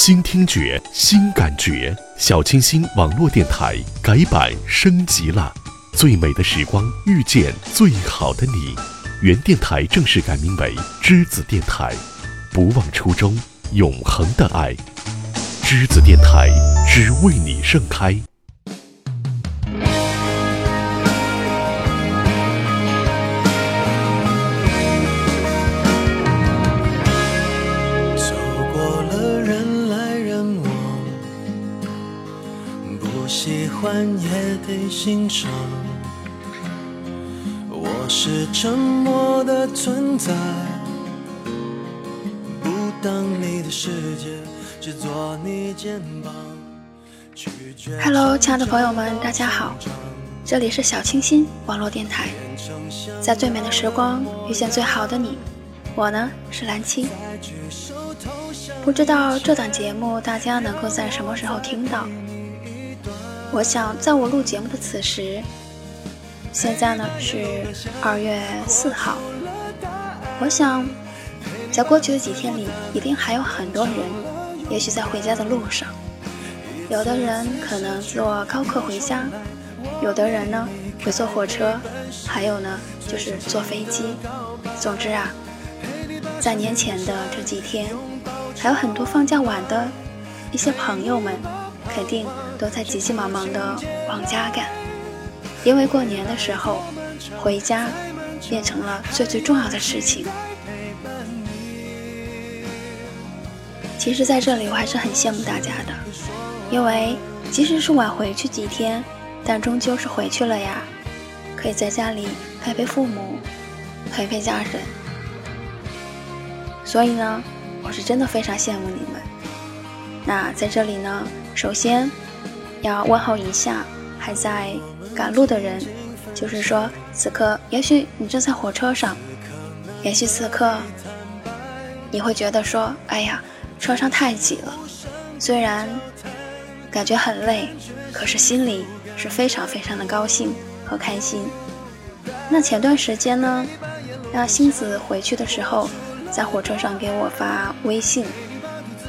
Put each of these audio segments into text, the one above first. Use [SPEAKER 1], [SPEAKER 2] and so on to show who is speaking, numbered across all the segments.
[SPEAKER 1] 新听觉，新感觉，小清新网络电台改版升级了。最美的时光遇见最好的你，原电台正式改名为栀子电台，不忘初衷，永恒的爱。栀子电台只为你盛开。
[SPEAKER 2] 我是沉默的存在，不当你的世界，只做你肩膀。
[SPEAKER 3] Hello，亲爱的朋友们，大家好，这里是小清新网络电台，在最美的时光遇见最好的你，我呢是蓝七。不知道这档节目大家能够在什么时候听到？我想在我录节目的此时，现在呢是二月四号，我想在过去的几天里，一定还有很多人，也许在回家的路上。有的人可能坐高客回家，有的人呢会坐火车，还有呢就是坐飞机。总之啊，在年前的这几天，还有很多放假晚的一些朋友们，肯定都在急急忙忙的往家赶，因为过年的时候回家变成了最最重要的事情。其实，在这里我还是很羡慕大家的。因为即使是晚回去几天，但终究是回去了呀，可以在家里陪陪父母，陪陪家人。所以呢，我是真的非常羡慕你们。那在这里呢，首先要问候一下还在赶路的人，就是说此刻也许你正在火车上，也许此刻你会觉得说，哎呀，车上太挤了，虽然。感觉很累，可是心里是非常非常的高兴和开心。那前段时间呢，让星子回去的时候，在火车上给我发微信，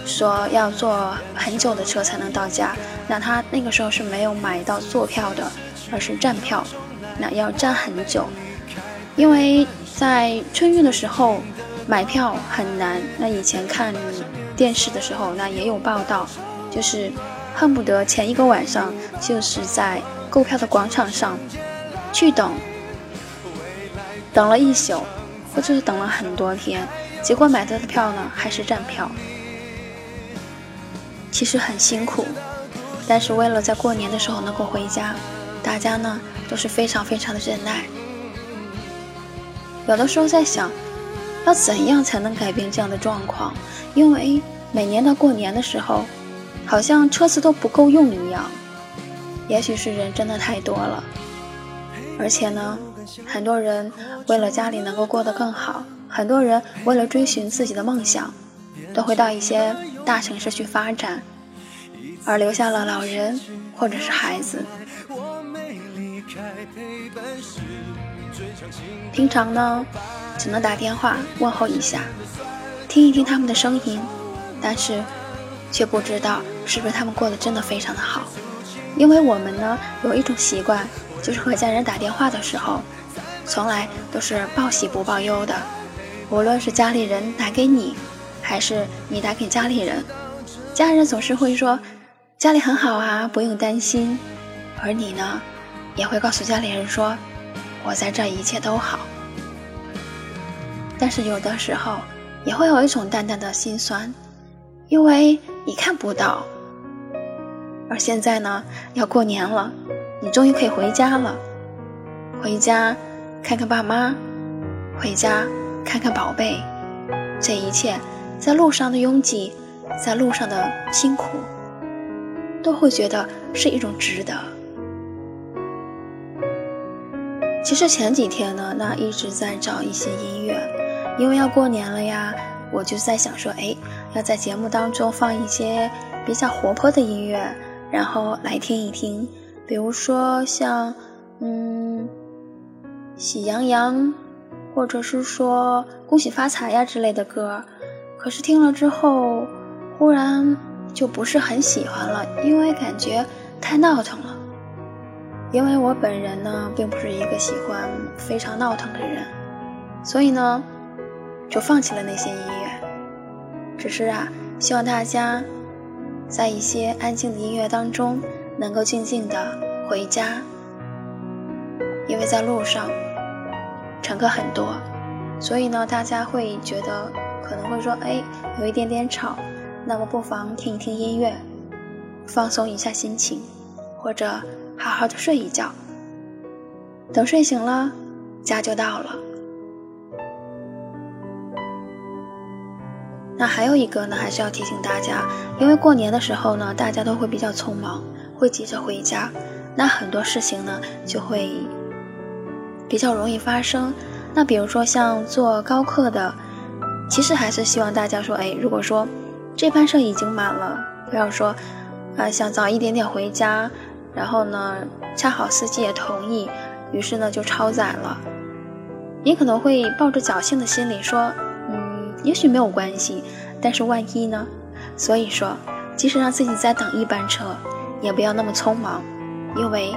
[SPEAKER 3] 说要坐很久的车才能到家。那他那个时候是没有买到坐票的，而是站票，那要站很久。因为在春运的时候买票很难。那以前看电视的时候，那也有报道，就是。恨不得前一个晚上就是在购票的广场上去等，等了一宿，或者是等了很多天，结果买到的票呢还是站票。其实很辛苦，但是为了在过年的时候能够回家，大家呢都是非常非常的忍耐。有的时候在想，要怎样才能改变这样的状况？因为每年到过年的时候。好像车子都不够用一样，也许是人真的太多了，而且呢，很多人为了家里能够过得更好，很多人为了追寻自己的梦想，都会到一些大城市去发展，而留下了老人或者是孩子。平常呢，只能打电话问候一下，听一听他们的声音，但是。却不知道是不是他们过得真的非常的好，因为我们呢有一种习惯，就是和家人打电话的时候，从来都是报喜不报忧的，无论是家里人打给你，还是你打给家里人，家人总是会说家里很好啊，不用担心，而你呢，也会告诉家里人说我在这一切都好，但是有的时候也会有一种淡淡的心酸。因为你看不到，而现在呢，要过年了，你终于可以回家了。回家看看爸妈，回家看看宝贝，这一切在路上的拥挤，在路上的辛苦，都会觉得是一种值得。其实前几天呢，那一直在找一些音乐，因为要过年了呀。我就在想说，哎，要在节目当中放一些比较活泼的音乐，然后来听一听，比如说像，嗯，喜羊羊，或者是说恭喜发财呀之类的歌。可是听了之后，忽然就不是很喜欢了，因为感觉太闹腾了。因为我本人呢，并不是一个喜欢非常闹腾的人，所以呢，就放弃了那些音乐。只是啊，希望大家在一些安静的音乐当中，能够静静的回家。因为在路上，乘客很多，所以呢，大家会觉得可能会说，哎，有一点点吵。那么不妨听一听音乐，放松一下心情，或者好好的睡一觉。等睡醒了，家就到了。那还有一个呢，还是要提醒大家，因为过年的时候呢，大家都会比较匆忙，会急着回家，那很多事情呢就会比较容易发生。那比如说像坐高客的，其实还是希望大家说，哎，如果说。这班车已经满了，不要说，啊，想早一点点回家，然后呢，恰好司机也同意，于是呢就超载了。你可能会抱着侥幸的心理说，嗯，也许没有关系，但是万一呢？所以说，即使让自己再等一班车，也不要那么匆忙，因为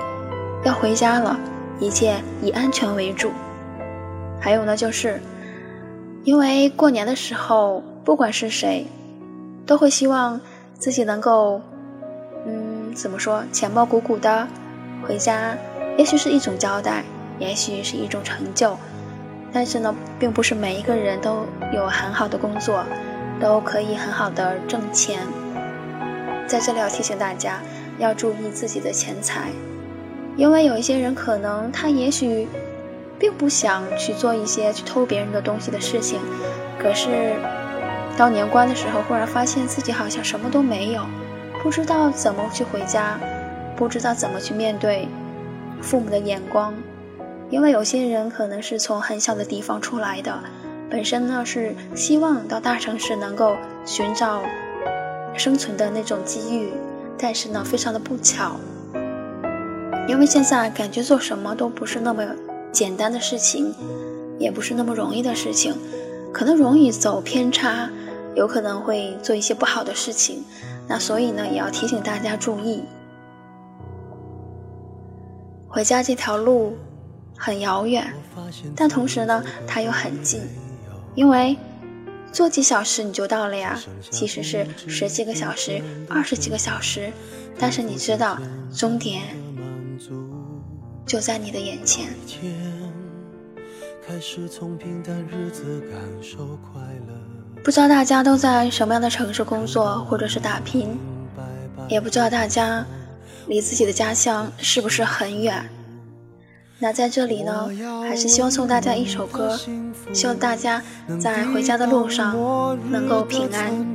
[SPEAKER 3] 要回家了，一切以安全为主。还有呢，就是因为过年的时候，不管是谁。都会希望自己能够，嗯，怎么说，钱包鼓鼓的回家，也许是一种交代，也许是一种成就，但是呢，并不是每一个人都有很好的工作，都可以很好的挣钱。在这里要提醒大家，要注意自己的钱财，因为有一些人可能他也许并不想去做一些去偷别人的东西的事情，可是。到年关的时候，忽然发现自己好像什么都没有，不知道怎么去回家，不知道怎么去面对父母的眼光，因为有些人可能是从很小的地方出来的，本身呢是希望到大城市能够寻找生存的那种机遇，但是呢非常的不巧，因为现在感觉做什么都不是那么简单的事情，也不是那么容易的事情，可能容易走偏差。有可能会做一些不好的事情，那所以呢，也要提醒大家注意。回家这条路很遥远，但同时呢，它又很近，因为坐几小时你就到了呀。其实是十几个小时、二十几个小时，但是你知道，终点就在你的眼前。开始从平淡日子感受快乐。不知道大家都在什么样的城市工作，或者是打拼，也不知道大家离自己的家乡是不是很远。那在这里呢，还是希望送大家一首歌，希望大家在回家的路上能够平安。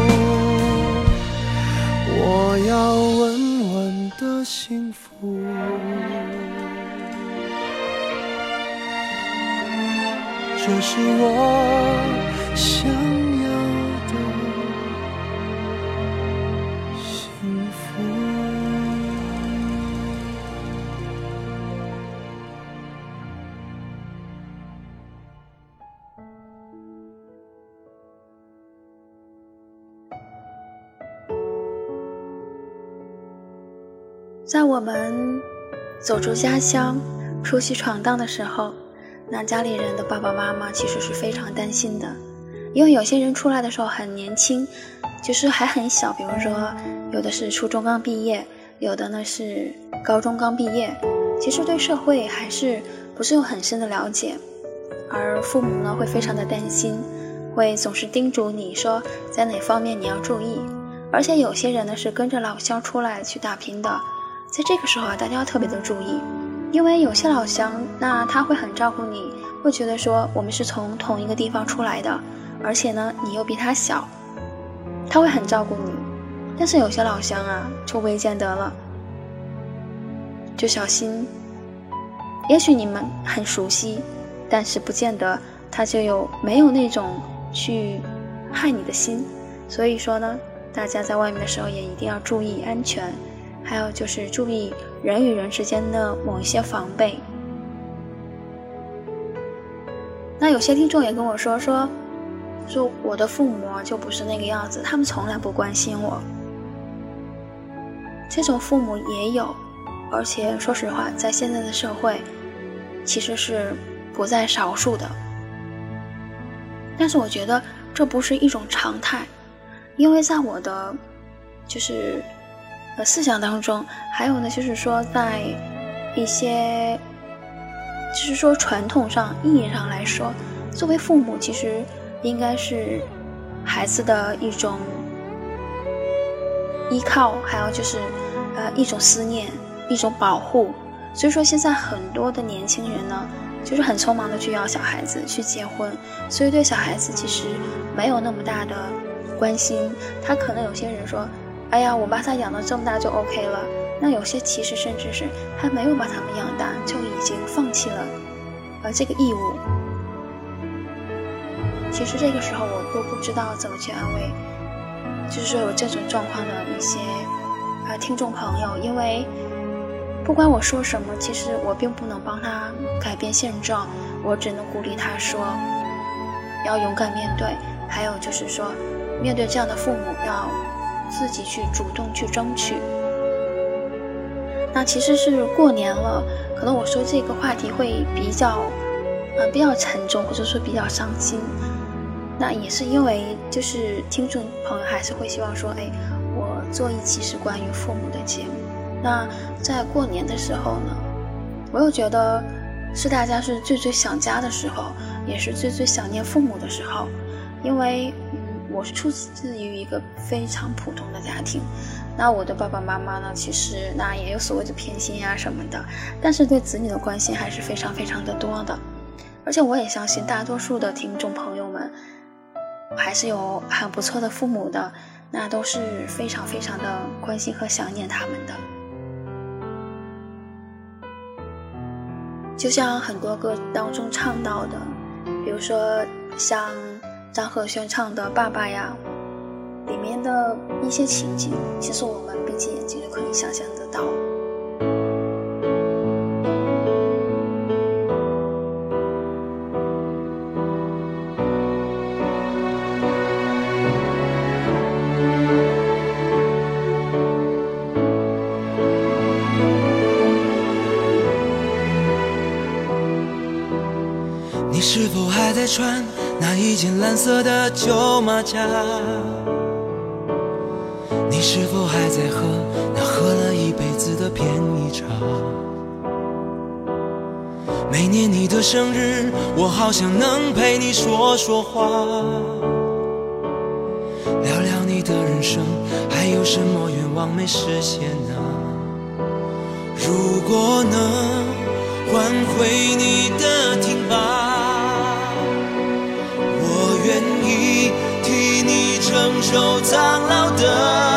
[SPEAKER 2] 我要稳稳的幸福。这是我
[SPEAKER 3] 在我们走出家乡、出去闯荡的时候，那家里人的爸爸妈妈其实是非常担心的，因为有些人出来的时候很年轻，就是还很小，比如说有的是初中刚毕业，有的呢是高中刚毕业，其实对社会还是不是有很深的了解，而父母呢会非常的担心，会总是叮嘱你说在哪方面你要注意，而且有些人呢是跟着老乡出来去打拼的。在这个时候啊，大家要特别的注意，因为有些老乡，那他会很照顾你，会觉得说我们是从同一个地方出来的，而且呢，你又比他小，他会很照顾你。但是有些老乡啊，就未见得了，就小心。也许你们很熟悉，但是不见得他就有没有那种去害你的心。所以说呢，大家在外面的时候也一定要注意安全。还有就是注意人与人之间的某一些防备。那有些听众也跟我说说，说我的父母就不是那个样子，他们从来不关心我。这种父母也有，而且说实话，在现在的社会，其实是不在少数的。但是我觉得这不是一种常态，因为在我的就是。呃，思想当中，还有呢，就是说，在一些，就是说传统上意义上来说，作为父母，其实应该是孩子的一种依靠，还有就是呃一种思念，一种保护。所以说，现在很多的年轻人呢，就是很匆忙的去要小孩子，去结婚，所以对小孩子其实没有那么大的关心。他可能有些人说。哎呀，我把他养到这么大就 OK 了。那有些其实甚至是还没有把他们养大，就已经放弃了而这个义务。其实这个时候我都不知道怎么去安慰，就是说有这种状况的一些呃听众朋友，因为不管我说什么，其实我并不能帮他改变现状，我只能鼓励他说要勇敢面对，还有就是说面对这样的父母要。自己去主动去争取。那其实是过年了，可能我说这个话题会比较，呃，比较沉重，或者说比较伤心。那也是因为，就是听众朋友还是会希望说，哎，我做一期是关于父母的节目。那在过年的时候呢，我又觉得是大家是最最想家的时候，也是最最想念父母的时候，因为。我是出自于一个非常普通的家庭，那我的爸爸妈妈呢，其实那也有所谓的偏心呀什么的，但是对子女的关心还是非常非常的多的，而且我也相信大多数的听众朋友们，还是有很不错的父母的，那都是非常非常的关心和想念他们的，就像很多歌当中唱到的，比如说像。张赫宣唱的《爸爸呀》，里面的一些情景，其实我们闭起眼睛就可以想象得到。
[SPEAKER 2] 件蓝色的旧马甲。你是否还在喝那喝了一辈子的便宜茶？每年你的生日，我好想能陪你说说话，聊聊你的人生，还有什么愿望没实现呢？如果能换回你的听吧，承受苍老的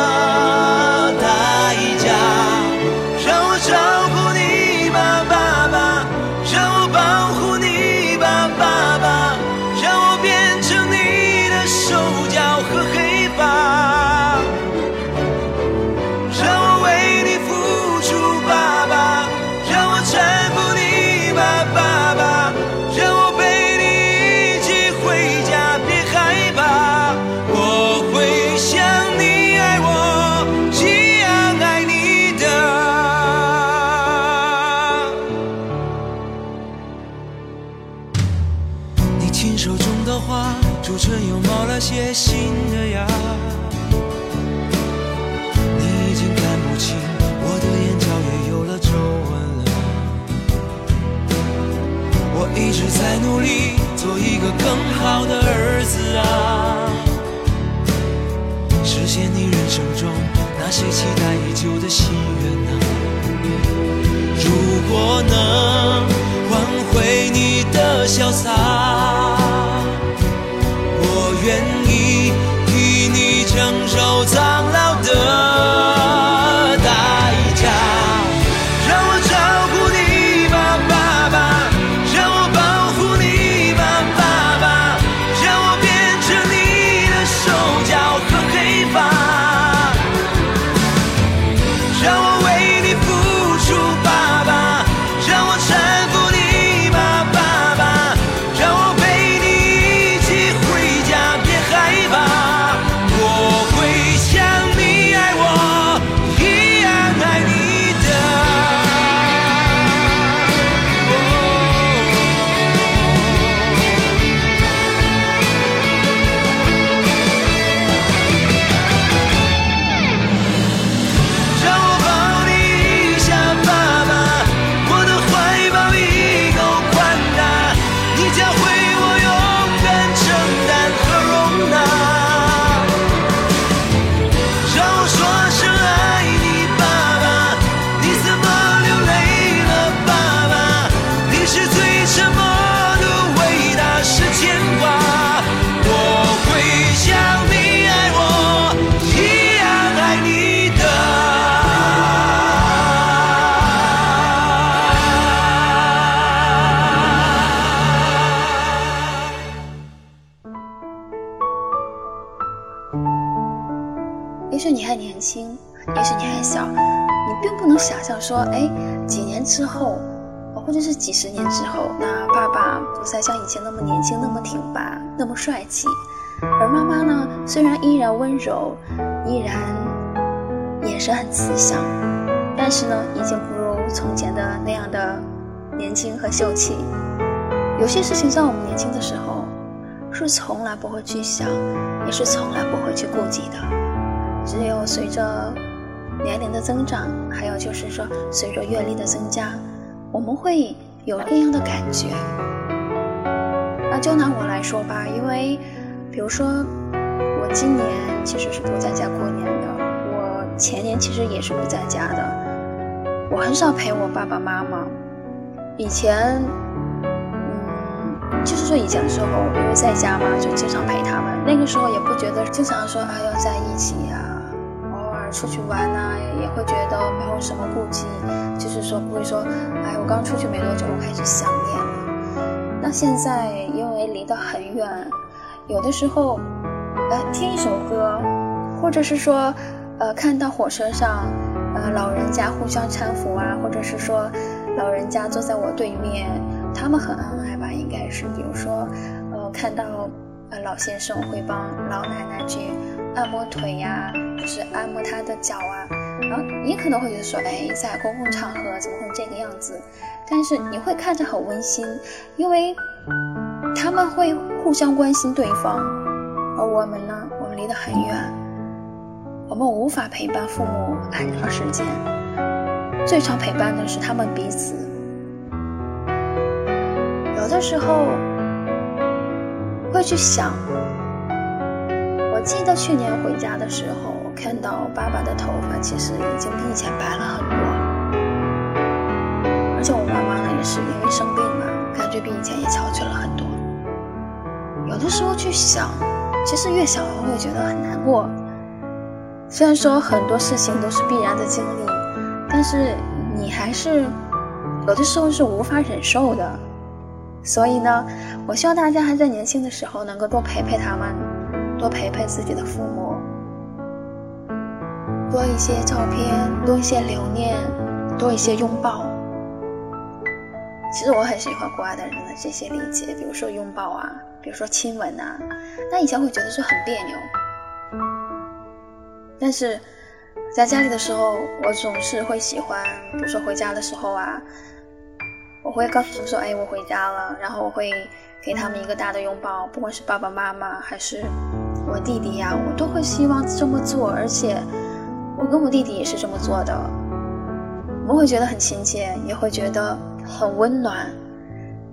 [SPEAKER 2] 说，
[SPEAKER 3] 哎，几年之后，或者是几十年之后，那爸爸不再像以前那么年轻、那么挺拔、那么帅气，而妈妈呢，虽然依然温柔，依然眼神很慈祥，但是呢，已经不如从前的那样的年轻和秀气。有些事情在我们年轻的时候，是从来不会去想，也是从来不会去顾及的。只有随着年龄的增长，还有就是说随着阅历的增加，我们会有另样的感觉。那就拿我来说吧，因为比如说我今年其实是不在家过年的，我前年其实也是不在家的，我很少陪我爸爸妈妈。以前，嗯，就是说以前的时候，因为在家嘛，就经常陪他们。那个时候也不觉得经常说哎要在一起呀、出去玩呐、也会觉得没有什么顾忌，就是说不会说，哎，我刚出去没多久，我开始想念了。那现在因为离得很远，有的时候，呃，听一首歌，或者是说，呃，看到火车上，呃，老人家互相搀扶啊，或者是说，老人家坐在我对面，他们很恩爱吧，应该是，比如说，呃，看到。呃，老先生会帮老奶奶去按摩腿呀、就是按摩他的脚啊。然后你可能会觉得说，哎，在公共场合怎么会这个样子？但是你会看着很温馨，因为他们会互相关心对方，而我们呢，我们离得很远，我们无法陪伴父母很长时间，最常陪伴的是他们彼此。有的时候会去想，我记得去年回家的时候，看到爸爸的头发其实已经比以前白了很多，而且我妈妈呢也是因为生病嘛，感觉比以前也憔悴了很多。有的时候去想，其实越想会觉得很难过。虽然说很多事情都是必然的经历，但是你还是有的时候是无法忍受的。所以呢，我希望大家还在年轻的时候能够多陪陪他们，多陪陪自己的父母，多一些照片，多一些留念，多一些拥抱。其实我很喜欢国外的人的这些理解，比如说拥抱啊，比如说亲吻啊。那以前会觉得是很别扭，但是在家里的时候，我总是会喜欢，比如说回家的时候啊。我会告诉他们说：“哎，我回家了。”然后我会给他们一个大的拥抱，不管是爸爸妈妈还是我弟弟呀，我都会希望这么做。而且我跟我弟弟也是这么做的，我们会觉得很亲切，也会觉得很温暖。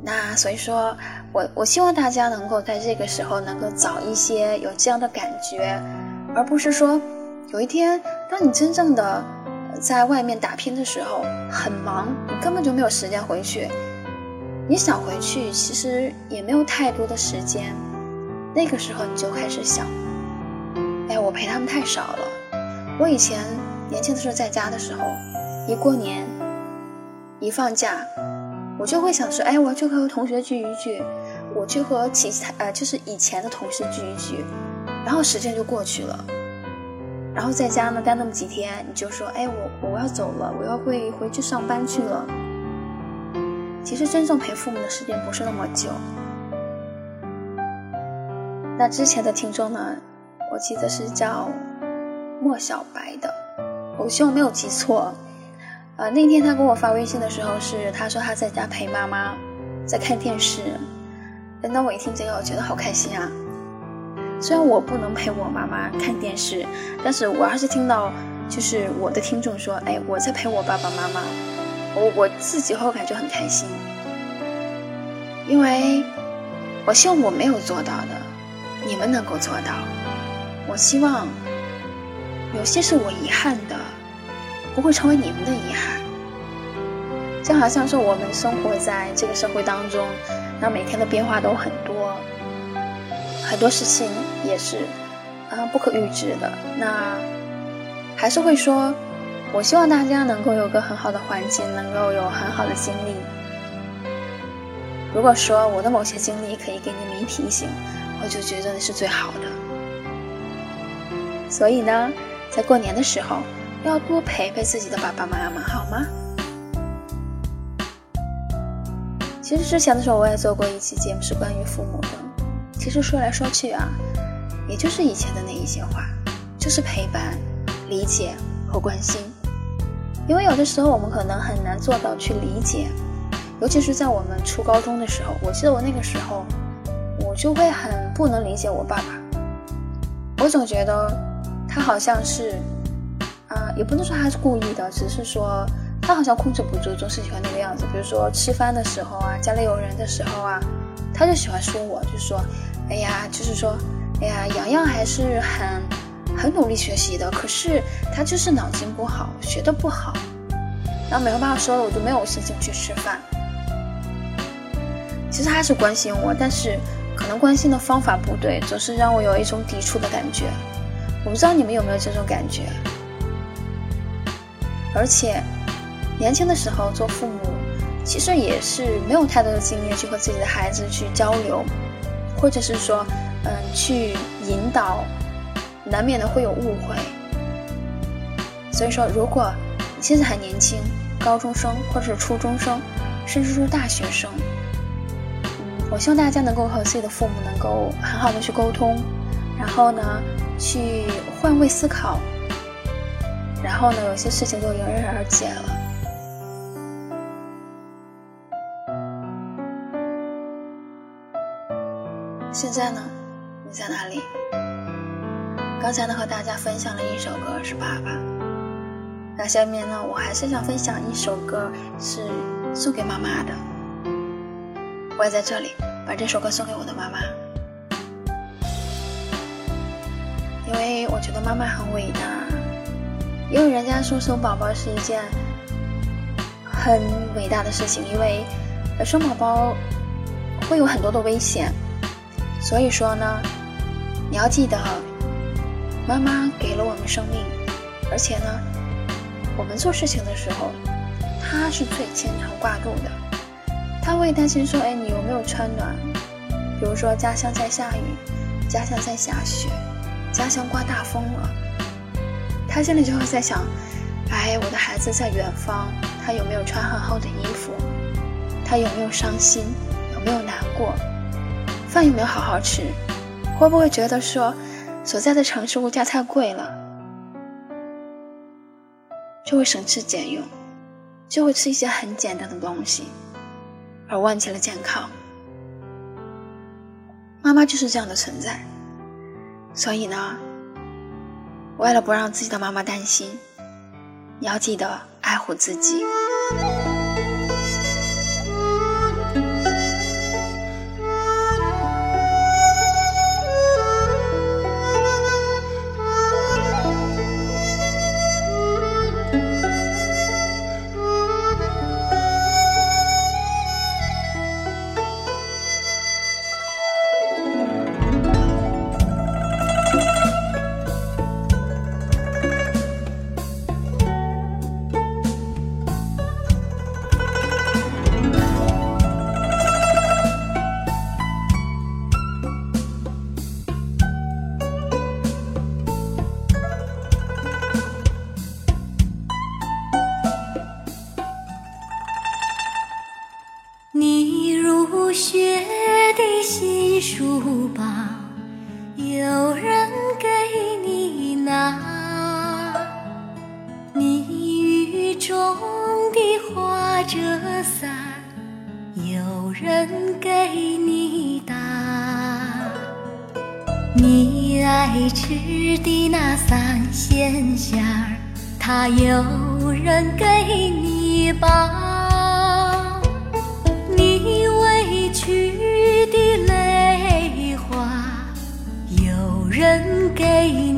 [SPEAKER 3] 那所以说，我我希望大家能够在这个时候能够早一些有这样的感觉，而不是说有一天当你真正的。在外面打拼的时候很忙，你根本就没有时间回去。你想回去，其实也没有太多的时间。那个时候你就开始想：哎，我陪他们太少了。我以前年轻的时候在家的时候，一过年，一放假，我就会想说：哎，我要去和同学聚一聚，我去和其他呃，就是以前的同事聚一聚，然后时间就过去了。然后在家呢待那么几天，你就说，哎，我我要走了，我要会回去上班去了。其实真正陪父母的时间不是那么久。那之前的听众呢，我记得是叫莫小白的，我希望没有记错。呃，那天他给我发微信的时候是，他说他在家陪妈妈，在看电视。那我一听这个，我觉得好开心啊。虽然我不能陪我妈妈看电视，但是我要是听到就是我的听众说，哎，我在陪我爸爸妈妈，我我自己会感觉很开心，因为我希望我没有做到的，你们能够做到。我希望有些是我遗憾的，不会成为你们的遗憾。就好像说我们生活在这个社会当中，那每天的变化都很多。很多事情也是啊不可预知的，那还是会说，我希望大家能够有个很好的环境，能够有很好的经历。如果说我的某些经历可以给你们一提醒，我就觉得那是最好的。所以呢，在过年的时候要多陪陪自己的爸爸妈妈，好吗？其实之前的时候我也做过一期节目，是关于父母的。其实说来说去啊，也就是以前的那一些话，就是陪伴、理解和关心。因为有的时候我们可能很难做到去理解，尤其是在我们初高中的时候。我记得我那个时候，我就会很不能理解我爸爸。我总觉得他好像是，啊，也不能说他是故意的，只是说他好像控制不住，总是喜欢那个样子。比如说吃饭的时候啊，家里有人的时候啊，他就喜欢说我，就说。哎呀，就是说，哎呀，洋洋还是很很努力学习的，可是他就是脑筋不好，学的不好。然后没有办法说了，我就没有心情去吃饭。其实他是关心我，但是可能关心的方法不对，总是让我有一种抵触的感觉。我不知道你们有没有这种感觉。而且年轻的时候做父母，其实也是没有太多的经验去和自己的孩子去交流。或者是说，嗯，去引导，难免的会有误会。所以说，如果你现在还年轻，高中生或者是初中生，甚至是大学生，嗯，我希望大家能够和自己的父母能够很好的去沟通，然后呢，去换位思考，然后呢，有些事情就迎刃而解了。现在呢？你在哪里？刚才呢和大家分享了一首歌是爸爸，那下面呢我还是想分享一首歌是送给妈妈的。我也在这里把这首歌送给我的妈妈，因为我觉得妈妈很伟大。因为人家说生宝宝是一件很伟大的事情，因为生宝宝会有很多的危险，所以说呢，你要记得，妈妈给了我们生命，而且呢，我们做事情的时候，她是最牵肠挂肚的。他会担心说：“哎，你有没有穿暖？比如说家乡在下雨，家乡在下雪，家乡刮大风了。他心里就会在想：哎，我的孩子在远方，他有没有穿很厚的衣服？他有没有伤心？有没有难过？饭有没有好好吃？会不会觉得说所在的城市物价太贵了，就会省吃俭用，就会吃一些很简单的东西。”而忘记了健康，妈妈就是这样的存在。所以呢，为了不让自己的妈妈担心，你要记得爱护自己。着伞，有人给你打。
[SPEAKER 4] 你爱吃的那三鲜馅儿，他有人给你包。你委屈的泪花，有人给你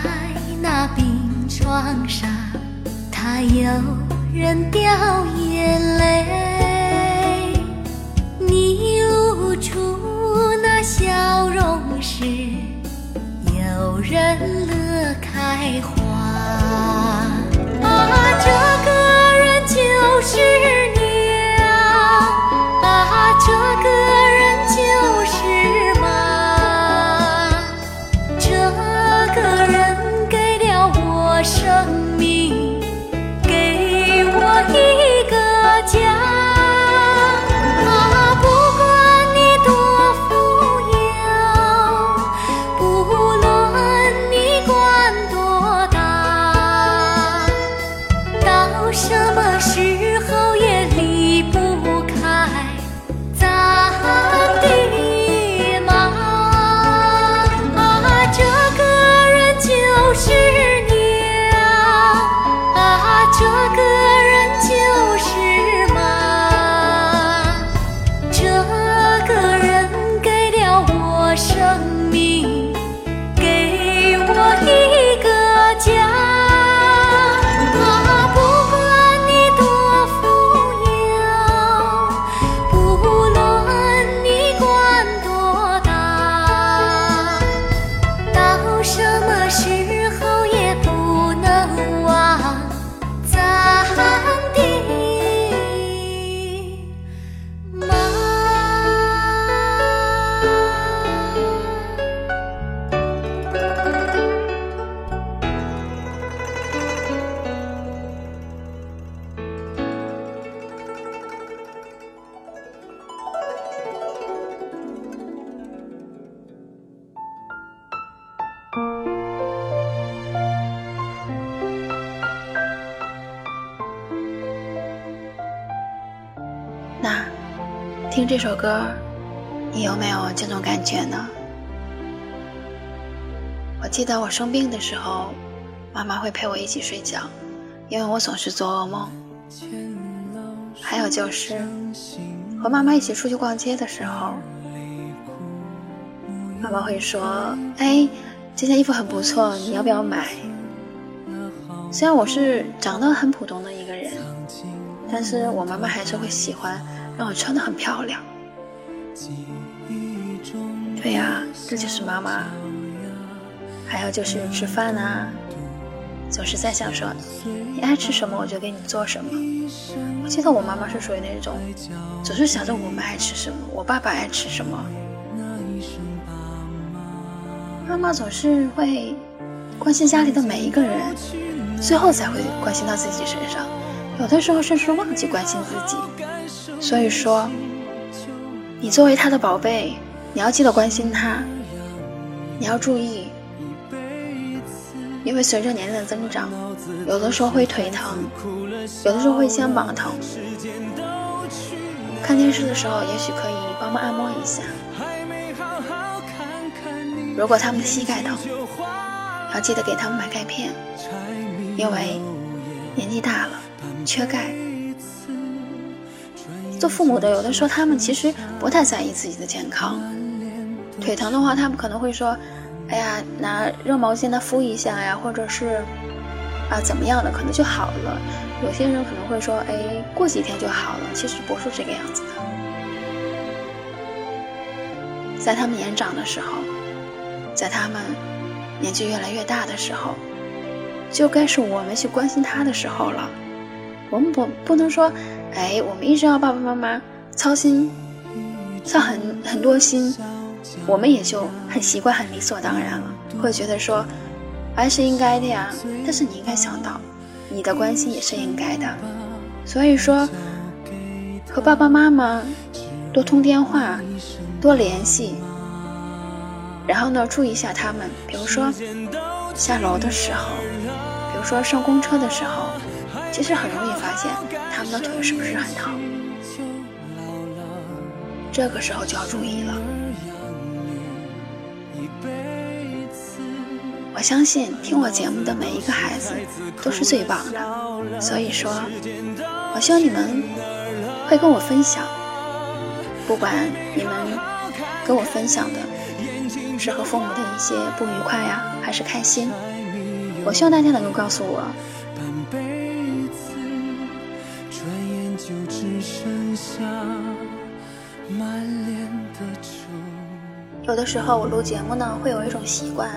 [SPEAKER 4] 在那病床上，他有人掉眼泪。你露出那笑容时，有人乐开花。啊，这个人就是娘，啊，这个人
[SPEAKER 3] 听这首歌，你有没有这种感觉呢？我记得我生病的时候，妈妈会陪我一起睡觉，因为我总是做噩梦。还有就是和妈妈一起出去逛街的时候，妈妈会说：“哎，这件衣服很不错，你要不要买？”虽然我是长得很普通的一个人，但是我妈妈还是会喜欢让我穿的很漂亮。对呀，这就是妈妈。还有就是吃饭啊，总是在想说，你爱吃什么我就给你做什么。我记得我妈妈是属于那种，总是想着我们爱吃什么，我爸爸爱吃什么。妈妈总是会关心家里的每一个人，最后才会关心到自己身上，有的时候甚至忘记关心自己。所以说，你作为他的宝贝，你要记得关心他，你要注意。因为随着年龄的增长，有的时候会腿疼，有的时候会肩膀疼。看电视的时候，也许可以帮忙按摩一下。如果他们的膝盖疼，要记得给他们买钙片，因为年纪大了缺钙。做父母的，有的时候他们其实不太在意自己的健康。腿疼的话，他们可能会说。哎呀，拿热毛巾来敷一下呀，或者是啊怎么样的，可能就好了。有些人可能会说，哎，过几天就好了。其实不是这个样子的。在他们年长的时候，在他们年纪越来越大的时候，就该是我们去关心他的时候了。我们不不能说，哎，我们一直要爸爸妈妈操心，操很很多心。我们也就很习惯、很理所当然了，会觉得说，爱是应该的呀。但是你应该想到，你的关心也是应该的。所以说，和爸爸妈妈多通电话，多联系。然后呢，注意一下他们，比如说下楼的时候，比如说上公车的时候，其实很容易发现他们的腿是不是很疼。这个时候就要注意了。我相信听我节目的每一个孩子都是最棒的，所以说，我希望你们会跟我分享，不管你们跟我分享的是和父母的一些不愉快呀，还是开心，我希望大家能够告诉我。有的时候我录节目呢，会有一种习惯。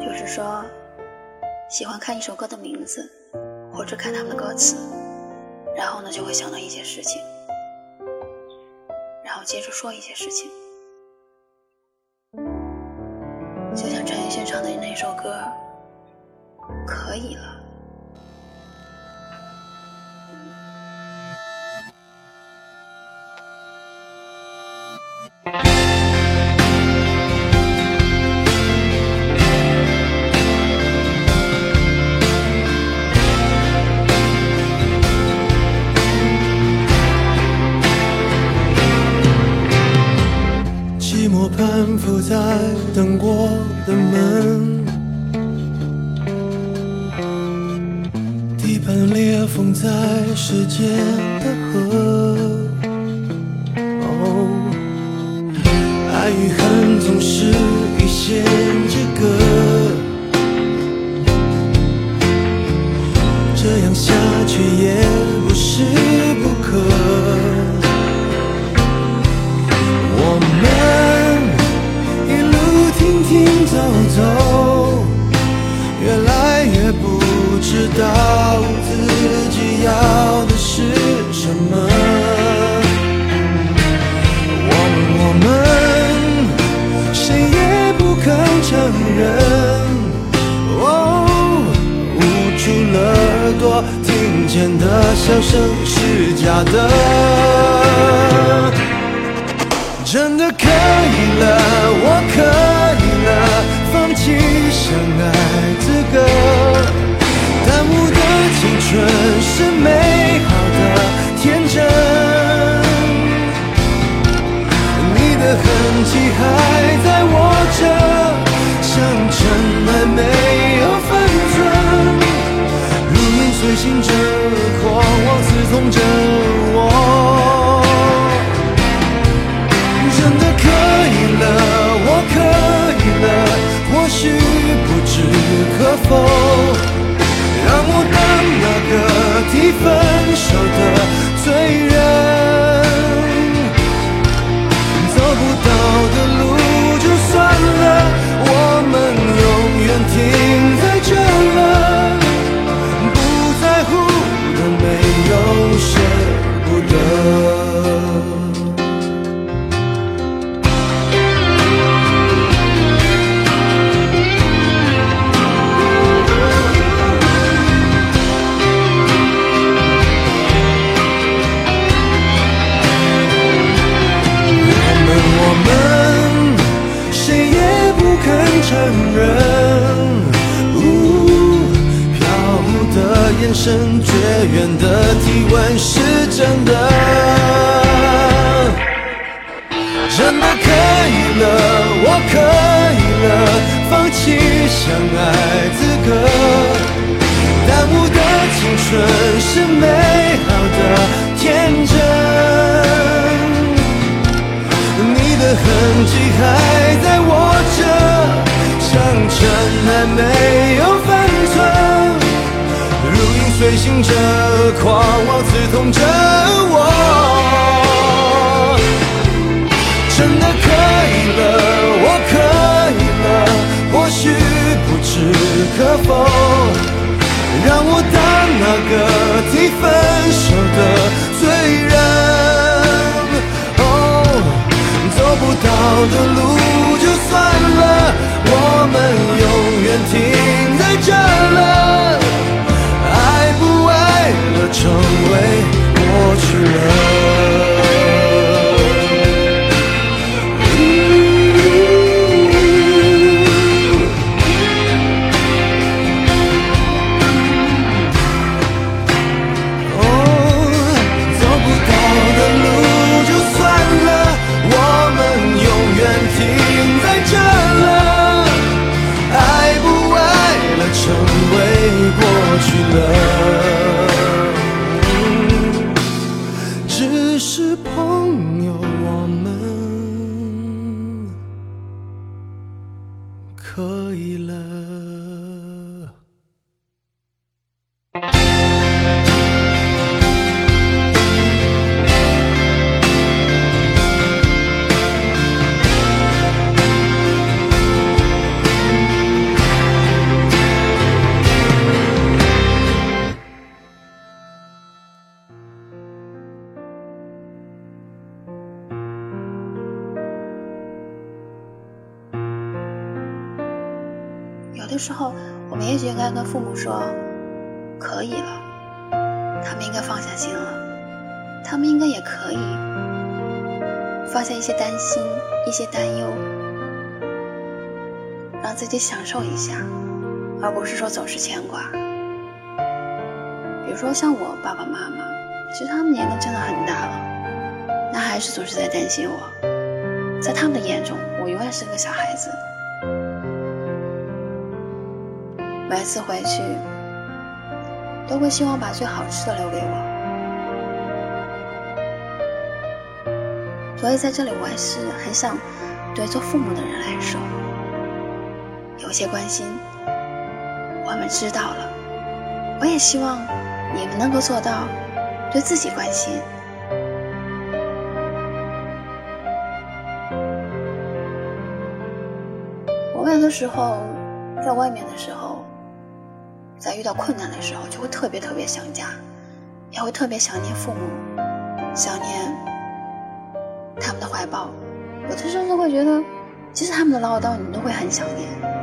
[SPEAKER 3] 就是说，喜欢看一首歌的名字，或者看他们的歌词，然后呢就会想到一些事情，然后接着说一些事情，就像陈奕迅唱的那首歌，可以了。
[SPEAKER 2] 时 angels. 的眼神，绝缘的体温是真的，真的可以了，我可以了，放弃相爱资格。耽误的青春是美好的天真。你的痕迹还在握着，伤痕还没有分，如影随形着，狂妄刺痛着我。真的可以了，我可以了，或许不置可否，让我当那个提分手的罪人。哦，走不到的路就算了，我们永远停在这了。成为过去了。哦，走不到的路就算了，我们永远停在这了。爱不爱了，成为过去了。
[SPEAKER 3] 受一下，而不是说总是牵挂。比如说像我爸爸妈妈，其实他们年龄真的很大了，那还是总是在担心我，在他们的眼中，我永远是个小孩子。每次回去，都会希望把最好吃的留给我。所以在这里，我还是很想对做父母的人来说，有些关心，我们知道了。我也希望你们能够做到对自己关心。我们有的时候在外面的时候。在遇到困难的时候，就会特别特别想家，也会特别想念父母，想念他们的怀抱。有的时候会觉得，其实他们的唠叨你都会很想念。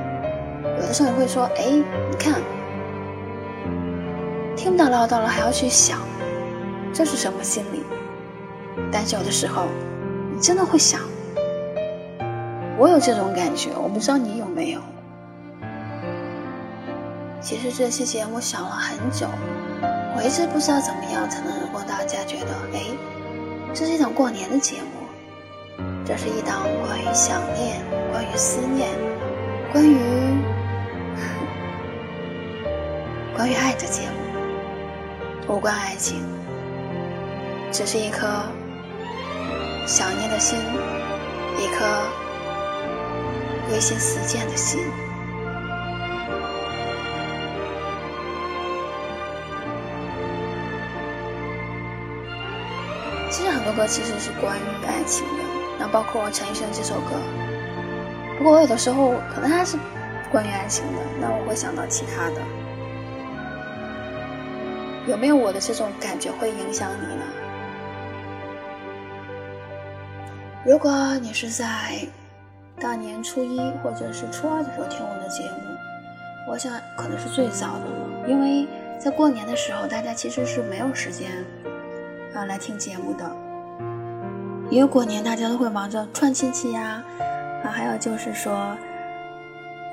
[SPEAKER 3] 有的时候你会说：“哎，你看，听不到唠叨了，还要去想，这是什么心理？”但是有的时候，你真的会想，我有这种感觉，我不知道你有没有。其实这期节目想了很久，我一直不知道怎么样才能让大家觉得，哎，这是一档过年的节目，这是一档关于想念、关于思念、关于关于爱的节目无关爱情只是一颗想念的心一颗归心似箭的心。其实很多歌其实是关于爱情的那包括陈奕迅这首歌。不过我有的时候可能还是关于爱情的那我会想到其他的有没有我的这种感觉会影响你呢？如果你是在大年初一或者是初二的时候听我的节目，我想可能是最早的了，因为在过年的时候，大家其实是没有时间啊来听节目的。因为过年大家都会忙着串亲戚呀，啊，还有就是说，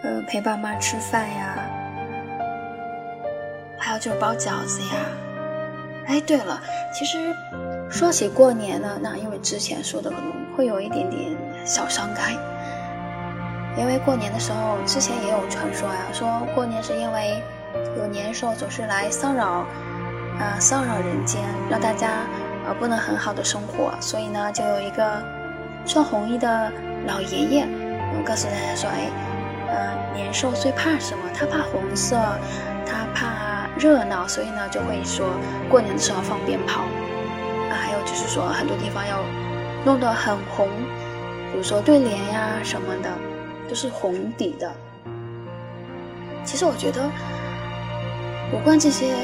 [SPEAKER 3] 呃，陪爸妈吃饭呀，还有就是包饺子呀。哎，对了，其实说起过年呢，那因为之前说的可能。会有一点点小伤感，因为过年的时候，之前也有传说呀，说过年是因为有年兽总是来骚扰，呃骚扰人间，让大家呃不能很好的生活，所以呢，就有一个穿红衣的老爷爷，嗯，告诉大家说，哎，呃，年兽最怕什么？他怕红色，他怕热闹，所以呢，就会说过年的时候放鞭炮，啊，还有就是说很多地方要。弄得很红，比如说对联呀什么的，都是红底的。其实我觉得，无关这些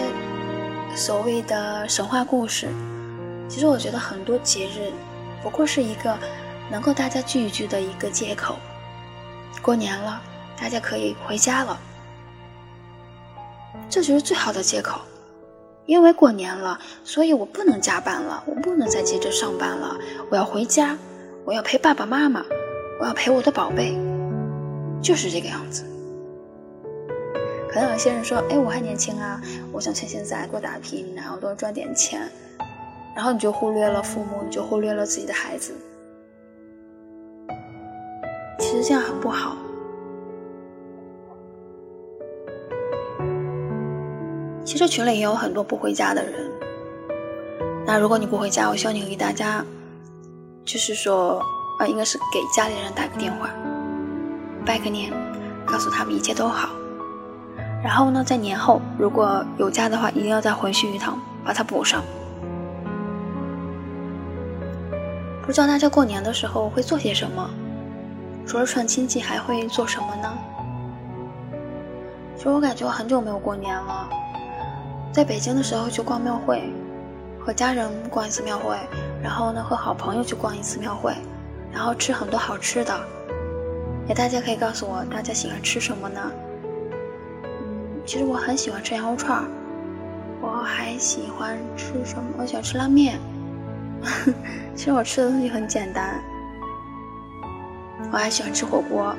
[SPEAKER 3] 所谓的神话故事，其实我觉得很多节日不过是一个能够大家聚一聚的一个借口。过年了，大家可以回家了，这就是最好的借口。因为过年了，所以我不能加班了，我不能再接着上班了，我要回家，我要陪爸爸妈妈，我要陪我的宝贝，就是这个样子。可能有些人说：“哎，我还年轻啊，我想趁现在多打拼，然后多赚点钱。”然后你就忽略了父母，你就忽略了自己的孩子。其实这样很不好。其实群里也有很多不回家的人。那如果你不回家，我希望你给大家，就是说，啊，应该是给家里人打个电话，拜个年，告诉他们一切都好。然后呢，在年后如果有假的话，一定要再回去一趟，把它补上。不知道大家过年的时候会做些什么？除了串亲戚，还会做什么呢？其实我感觉我很久没有过年了。在北京的时候去逛庙会，和家人逛一次庙会，然后呢和好朋友去逛一次庙会，然后吃很多好吃的。也大家可以告诉我，大家喜欢吃什么呢？嗯，其实我很喜欢吃羊肉串儿我还喜欢吃什么？我喜欢吃拉面。其实我吃的东西很简单。我还喜欢吃火锅。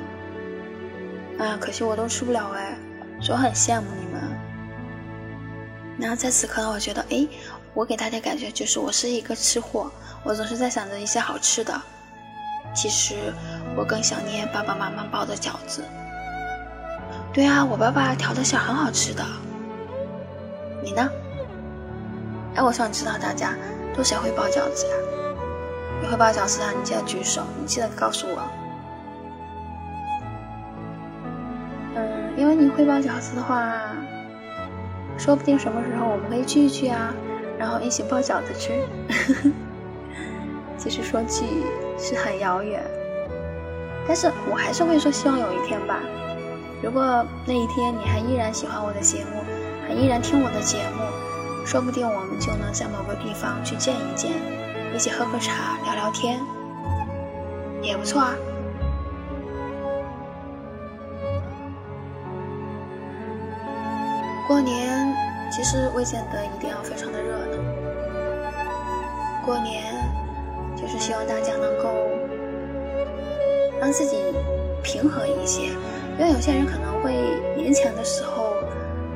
[SPEAKER 3] 啊，可惜我都吃不了哎，所以我很羡慕你。然后在此刻呢，我觉得，哎，我给大家感觉就是我是一个吃货，我总是在想着一些好吃的。其实我更想念爸爸妈妈包的饺子。对啊，我爸爸调的馅很好吃的。你呢？哎，我想知道大家都谁会包饺子呀？你会包饺子啊？你记得举手，你记得告诉我。嗯，因为你会包饺子的话。说不定什么时候我们可以聚一聚啊，然后一起包饺子吃。其实说聚是很遥远，但是我还是会说希望有一天吧。如果那一天你还依然喜欢我的节目，还依然听我的节目，说不定我们就能在某个地方去见一见，一起喝喝茶，聊聊天，也不错啊。过年其实未见得一定要非常的热闹。过年就是希望大家能够让自己平和一些，因为有些人可能会年前的时候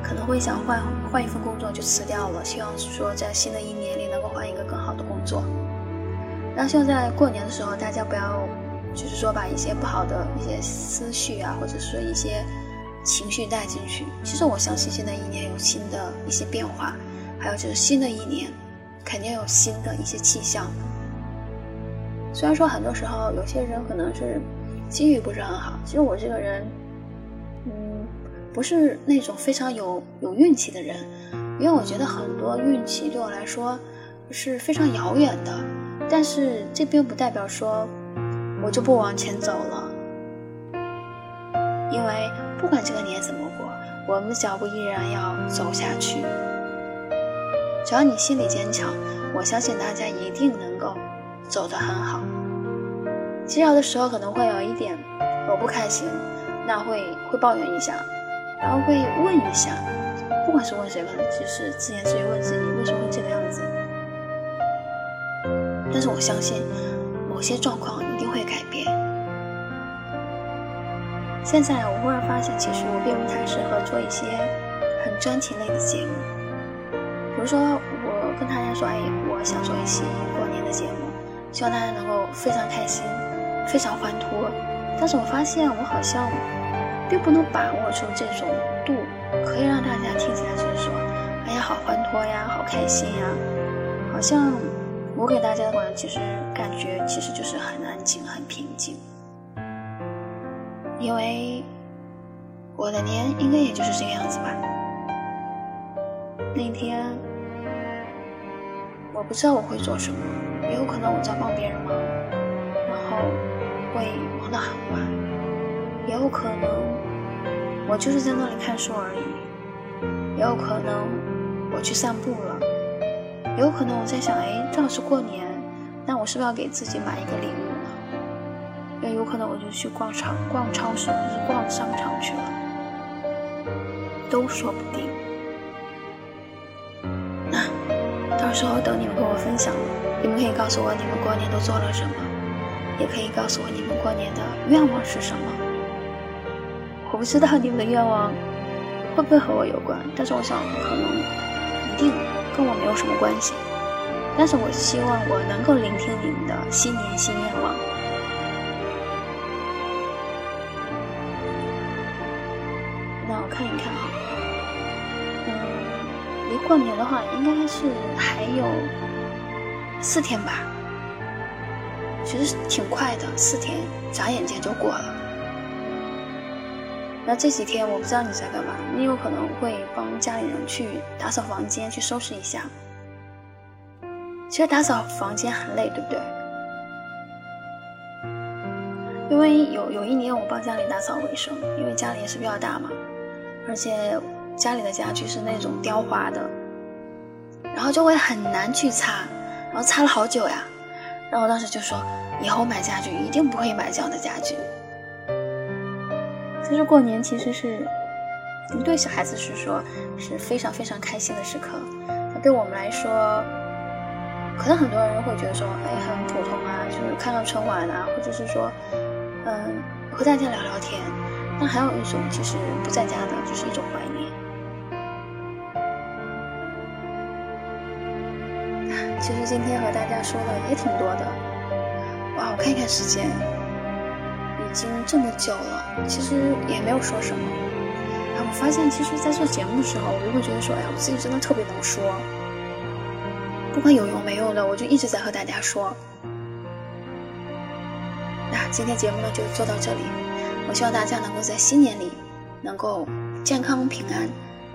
[SPEAKER 3] 可能会想换换一份工作就辞掉了，希望说在新的一年里能够换一个更好的工作。那现在过年的时候，大家不要就是说把一些不好的一些思绪啊，或者说一些。情绪带进去，其实我相信新的一年有新的一些变化，还有就是新的一年肯定有新的一些气象。虽然说很多时候有些人可能是机遇不是很好，其实我这个人，嗯，不是那种非常有有运气的人，因为我觉得很多运气对我来说是非常遥远的，但是这并不代表说我就不往前走了，因为不管这个年怎么过，我们的脚步依然要走下去。只要你心里坚强，我相信大家一定能够走得很好。其实有的时候可能会有一点我不开心，那会会抱怨一下，然后会问一下，不管是问谁，可能就是自言自语问自己为什么会这个样子。但是我相信，某些状况一定会改变。现在我忽然发现，其实我并不太适合做一些很专题类的节目。比如说，我跟大家说，哎，我想做一期过年的节目，希望大家能够非常开心，非常欢脱。但是我发现，我好像并不能把握出这种度，可以让大家听起来就是说，哎呀，好欢脱呀，好开心呀，好像。我给大家的感觉，其实感觉其实就是很安静、很平静，因为我的年应该也就是这个样子吧。那天我不知道我会做什么，也有可能我在帮别人忙，然后会忙到很晚，也有可能我就是在那里看书而已，也有可能我去散步了。也有可能我在想，哎，正好是过年，那我是不是要给自己买一个礼物？有可能我就去逛场、逛超市或者逛商场去了，都说不定。那到时候等你们跟我分享，你们可以告诉我你们过年都做了什么，也可以告诉我你们过年的愿望是什么。我不知道你们的愿望会不会和我有关，但是我想可能一定。跟我没有什么关系，但是我希望我能够聆听你们的新年新愿望。过年的话应该是还有四天吧，其实挺快的，四天眨眼间就过了。那这几天我不知道你在干嘛，你有可能会帮家里人去打扫房间，去收拾一下。其实打扫房间很累，对不对？因为有有一年我帮家里打扫卫生，因为家里也是比较大嘛，而且家里的家具是那种雕花的，然后就会很难去擦，然后擦了好久呀。然后我当时就说，以后买家具一定不会买这样的家具。其实过年其实是对小孩子是说是非常非常开心的时刻，那对我们来说，可能很多人会觉得说，哎，很普通啊，就是看看春晚啊，或者是说，嗯，和大家聊聊天。那还有一种其实不在家的，就是一种其实今天和大家说的也挺多的，哇，我看一看时间。已经这么久了，其实也没有说什么。哎，我发现，其实，在做节目的时候，我就会觉得说，哎呀，我自己真的特别能说，不管有用没用的，我就一直在和大家说。那今天节目呢，就做到这里。我希望大家能够在新年里能够健康平安，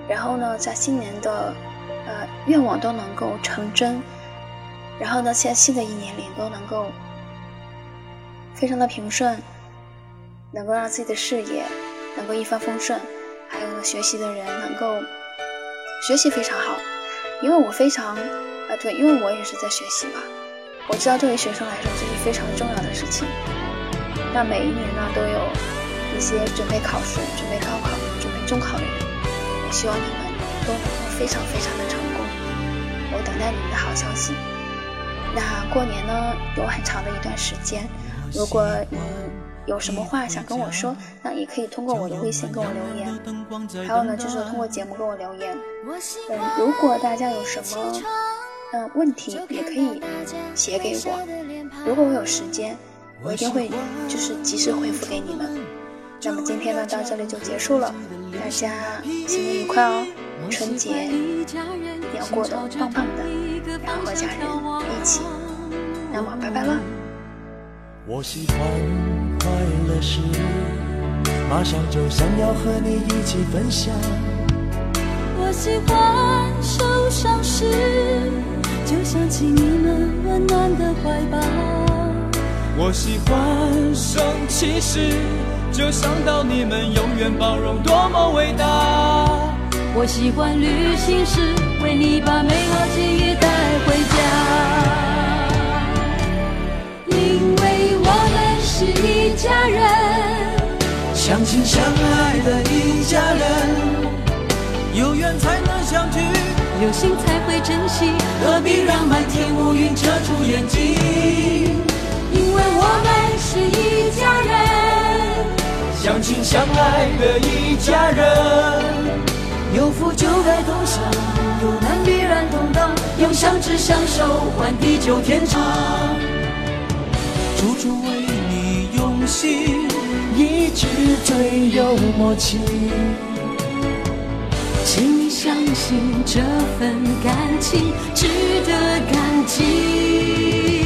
[SPEAKER 3] 然后呢，在新年的呃愿望都能够成真，然后呢，在新的一年里都能够非常的平顺。能够让自己的事业能够一帆风顺，还有呢，学习的人能够学习非常好，因为我非常啊，对，因为我也是在学习嘛，我知道对于学生来说这是非常重要的事情。那每一年呢，都有一些准备考试、准备高考、准备中考的人，我希望你们都能够非常非常的成功。我等待你们的好消息。那过年呢，有很长的一段时间，如果你。有什么话想跟我说，那也可以通过我的微信跟我留言。还有呢，就是通过节目跟我留言。嗯，如果大家有什么嗯问题，也可以写给我。如果我有时间，我一定会就是及时回复给你们。那么今天呢，到这里就结束了。大家新年愉快哦！春节一定要过得棒棒的，然后和家人一起。那么，拜拜了。
[SPEAKER 2] 我喜欢快乐时，马上就想要和你一起分享。
[SPEAKER 4] 我喜欢受伤时，就。想起你们温暖的怀抱。
[SPEAKER 5] 我喜欢生气时，就想到你们永远包容，多么伟大。
[SPEAKER 4] 我喜欢旅行时，为你把美好记忆带回家。因为我们是一家人，
[SPEAKER 5] 相亲相爱的一家人，有缘才能相聚，
[SPEAKER 4] 有心才会珍惜，
[SPEAKER 5] 何必让漫天乌云遮住眼睛？
[SPEAKER 4] 因为我们是一家人，
[SPEAKER 5] 相亲相爱的一家人，
[SPEAKER 4] 有福就该同享，有难必然同当，用相知相守换地久天长。
[SPEAKER 5] 处处为你用心，一直最有默契。
[SPEAKER 4] 请你相信这份感情值得感激。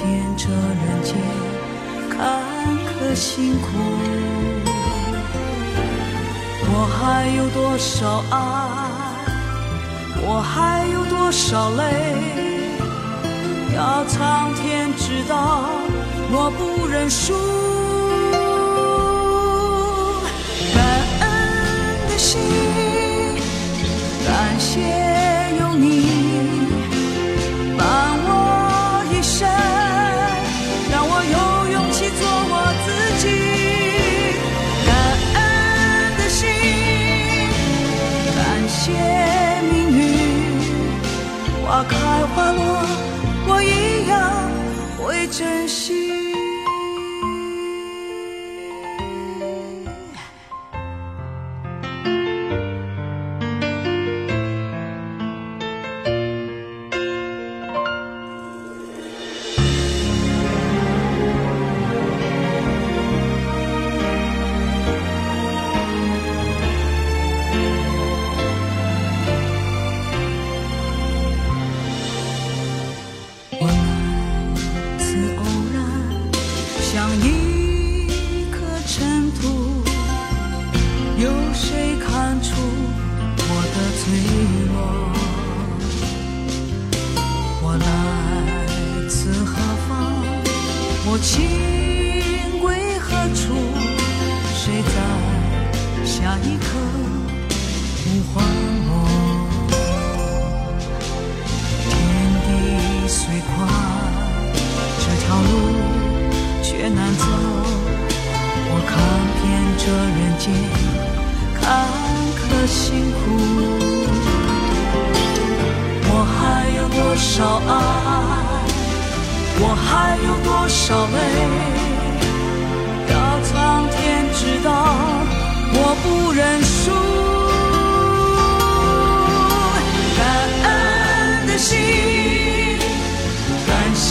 [SPEAKER 6] 看遍这人间坎坷辛苦，我还有多少爱？我还有多少泪？要苍天知道，我不认输。感恩的心，感谢有你落，我一样会珍惜。这人间坎坷辛苦。我还有多少爱
[SPEAKER 4] 我还有多少泪？要苍天知道我不认输。感恩的心感谢